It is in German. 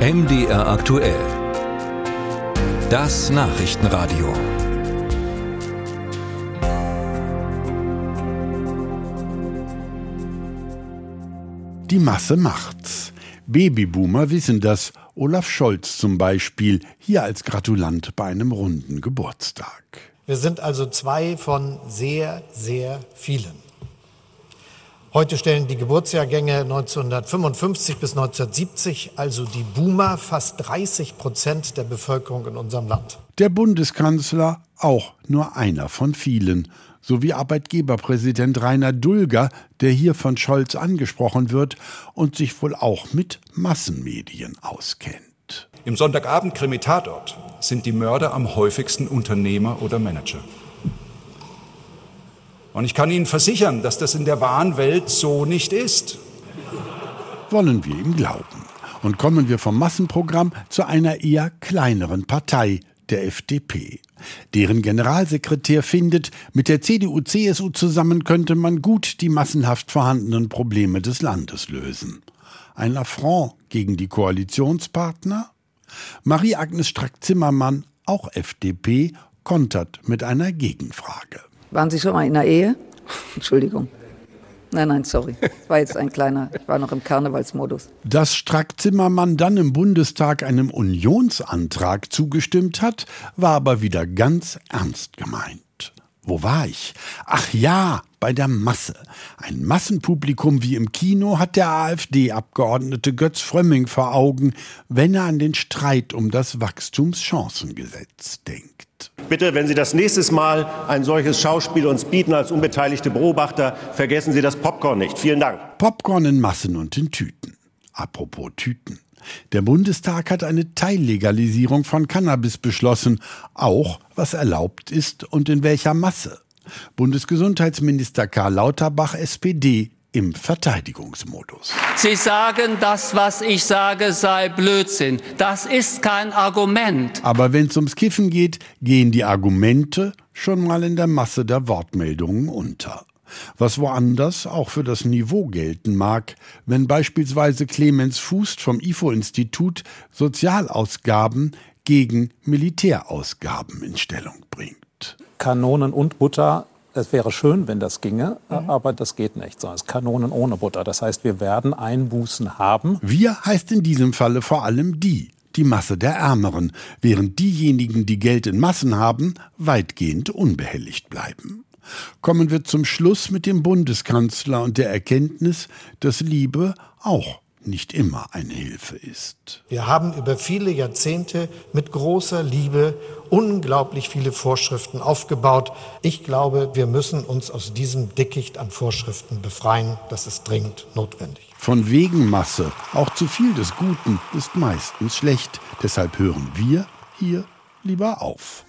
MDR aktuell. Das Nachrichtenradio. Die Masse macht's. Babyboomer wissen das. Olaf Scholz zum Beispiel, hier als Gratulant bei einem runden Geburtstag. Wir sind also zwei von sehr, sehr vielen. Heute stellen die Geburtsjahrgänge 1955 bis 1970, also die Boomer, fast 30 Prozent der Bevölkerung in unserem Land. Der Bundeskanzler auch nur einer von vielen, sowie Arbeitgeberpräsident Rainer Dulger, der hier von Scholz angesprochen wird und sich wohl auch mit Massenmedien auskennt. Im Sonntagabend-Krimi-Tatort sind die Mörder am häufigsten Unternehmer oder Manager. Und ich kann Ihnen versichern, dass das in der wahren Welt so nicht ist. Wollen wir ihm glauben. Und kommen wir vom Massenprogramm zu einer eher kleineren Partei, der FDP. Deren Generalsekretär findet, mit der CDU-CSU zusammen könnte man gut die massenhaft vorhandenen Probleme des Landes lösen. Ein Affront gegen die Koalitionspartner? Marie-Agnes Strack-Zimmermann, auch FDP, kontert mit einer Gegenfrage. Waren Sie schon mal in der Ehe? Entschuldigung. Nein, nein, sorry. Das war jetzt ein kleiner, ich war noch im Karnevalsmodus. Dass Strack-Zimmermann dann im Bundestag einem Unionsantrag zugestimmt hat, war aber wieder ganz ernst gemeint. Wo war ich? Ach ja, bei der Masse. Ein Massenpublikum wie im Kino hat der AfD-Abgeordnete Götz Frömming vor Augen, wenn er an den Streit um das Wachstumschancengesetz denkt. Bitte, wenn Sie das nächste Mal ein solches Schauspiel uns bieten als unbeteiligte Beobachter, vergessen Sie das Popcorn nicht. Vielen Dank. Popcorn in Massen und in Tüten. Apropos Tüten. Der Bundestag hat eine Teillegalisierung von Cannabis beschlossen, auch was erlaubt ist und in welcher Masse. Bundesgesundheitsminister Karl Lauterbach, SPD, im Verteidigungsmodus. Sie sagen, das, was ich sage, sei Blödsinn. Das ist kein Argument. Aber wenn es ums Kiffen geht, gehen die Argumente schon mal in der Masse der Wortmeldungen unter. Was woanders auch für das Niveau gelten mag, wenn beispielsweise Clemens Fuß vom IFO-Institut Sozialausgaben gegen Militärausgaben in Stellung bringt. Kanonen und Butter es wäre schön, wenn das ginge, mhm. aber das geht nicht. So, es Kanonen ohne Butter. Das heißt, wir werden Einbußen haben. Wir heißt in diesem Falle vor allem die, die Masse der Ärmeren, während diejenigen, die Geld in Massen haben, weitgehend unbehelligt bleiben. Kommen wir zum Schluss mit dem Bundeskanzler und der Erkenntnis, dass Liebe auch nicht immer eine Hilfe ist. Wir haben über viele Jahrzehnte mit großer Liebe unglaublich viele Vorschriften aufgebaut. Ich glaube, wir müssen uns aus diesem Dickicht an Vorschriften befreien. Das ist dringend notwendig. Von wegen Masse, auch zu viel des Guten ist meistens schlecht. Deshalb hören wir hier lieber auf.